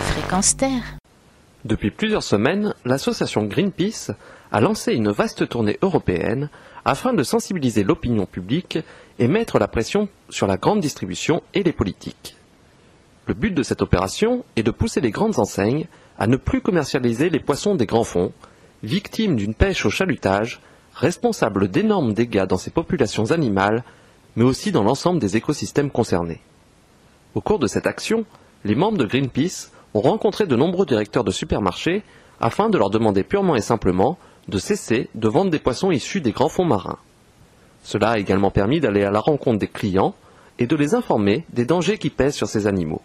Fréquence Terre. Depuis plusieurs semaines, l'association Greenpeace a lancé une vaste tournée européenne afin de sensibiliser l'opinion publique et mettre la pression sur la grande distribution et les politiques. Le but de cette opération est de pousser les grandes enseignes à ne plus commercialiser les poissons des grands fonds, victimes d'une pêche au chalutage, responsable d'énormes dégâts dans ces populations animales, mais aussi dans l'ensemble des écosystèmes concernés. Au cours de cette action, les membres de Greenpeace ont rencontré de nombreux directeurs de supermarchés afin de leur demander purement et simplement de cesser de vendre des poissons issus des grands fonds marins. Cela a également permis d'aller à la rencontre des clients et de les informer des dangers qui pèsent sur ces animaux.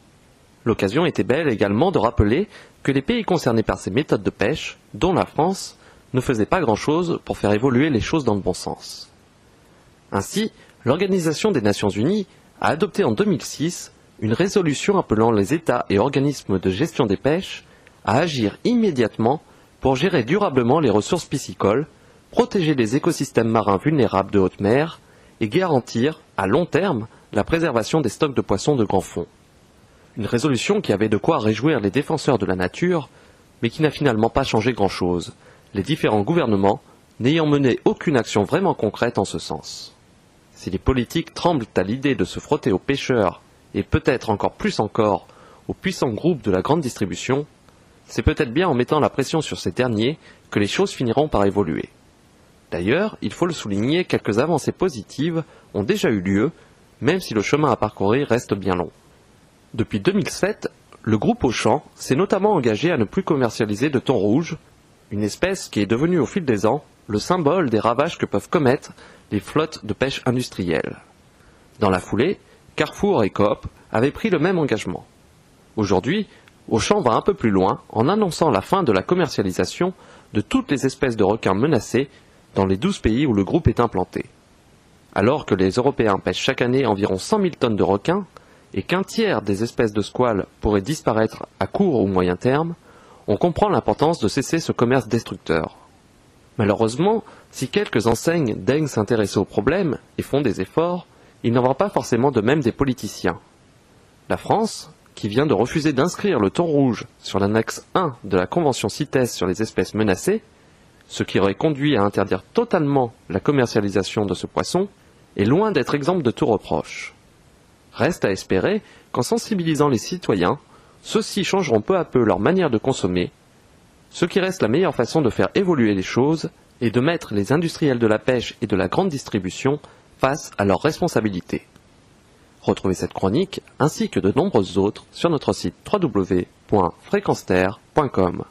L'occasion était belle également de rappeler que les pays concernés par ces méthodes de pêche, dont la France, ne faisaient pas grand-chose pour faire évoluer les choses dans le bon sens. Ainsi, l'Organisation des Nations Unies a adopté en 2006 une résolution appelant les États et organismes de gestion des pêches à agir immédiatement pour gérer durablement les ressources piscicoles, protéger les écosystèmes marins vulnérables de haute mer et garantir, à long terme, la préservation des stocks de poissons de grand fond. Une résolution qui avait de quoi réjouir les défenseurs de la nature, mais qui n'a finalement pas changé grand-chose, les différents gouvernements n'ayant mené aucune action vraiment concrète en ce sens. Si les politiques tremblent à l'idée de se frotter aux pêcheurs et peut-être encore plus encore aux puissants groupes de la grande distribution, c'est peut-être bien en mettant la pression sur ces derniers que les choses finiront par évoluer. D'ailleurs, il faut le souligner, quelques avancées positives ont déjà eu lieu, même si le chemin à parcourir reste bien long. Depuis 2007, le groupe Auchan s'est notamment engagé à ne plus commercialiser de thon rouge, une espèce qui est devenue au fil des ans le symbole des ravages que peuvent commettre les flottes de pêche industrielles. Dans la foulée, Carrefour et Coop avaient pris le même engagement. Aujourd'hui, Auchan va un peu plus loin en annonçant la fin de la commercialisation de toutes les espèces de requins menacés dans les douze pays où le groupe est implanté. Alors que les Européens pêchent chaque année environ 100 000 tonnes de requins et qu'un tiers des espèces de squales pourraient disparaître à court ou moyen terme, on comprend l'importance de cesser ce commerce destructeur. Malheureusement, si quelques enseignes daignent s'intéresser au problème et font des efforts, il n'en va pas forcément de même des politiciens. La France, qui vient de refuser d'inscrire le thon rouge sur l'annexe 1 de la Convention CITES sur les espèces menacées, ce qui aurait conduit à interdire totalement la commercialisation de ce poisson, est loin d'être exemple de tout reproche. Reste à espérer qu'en sensibilisant les citoyens, ceux-ci changeront peu à peu leur manière de consommer, ce qui reste la meilleure façon de faire évoluer les choses et de mettre les industriels de la pêche et de la grande distribution face à leurs responsabilités. Retrouvez cette chronique ainsi que de nombreuses autres sur notre site www.fréquenceterre.com.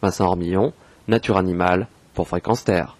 Vincent Ormillon, Nature Animale pour Fréquence Terre.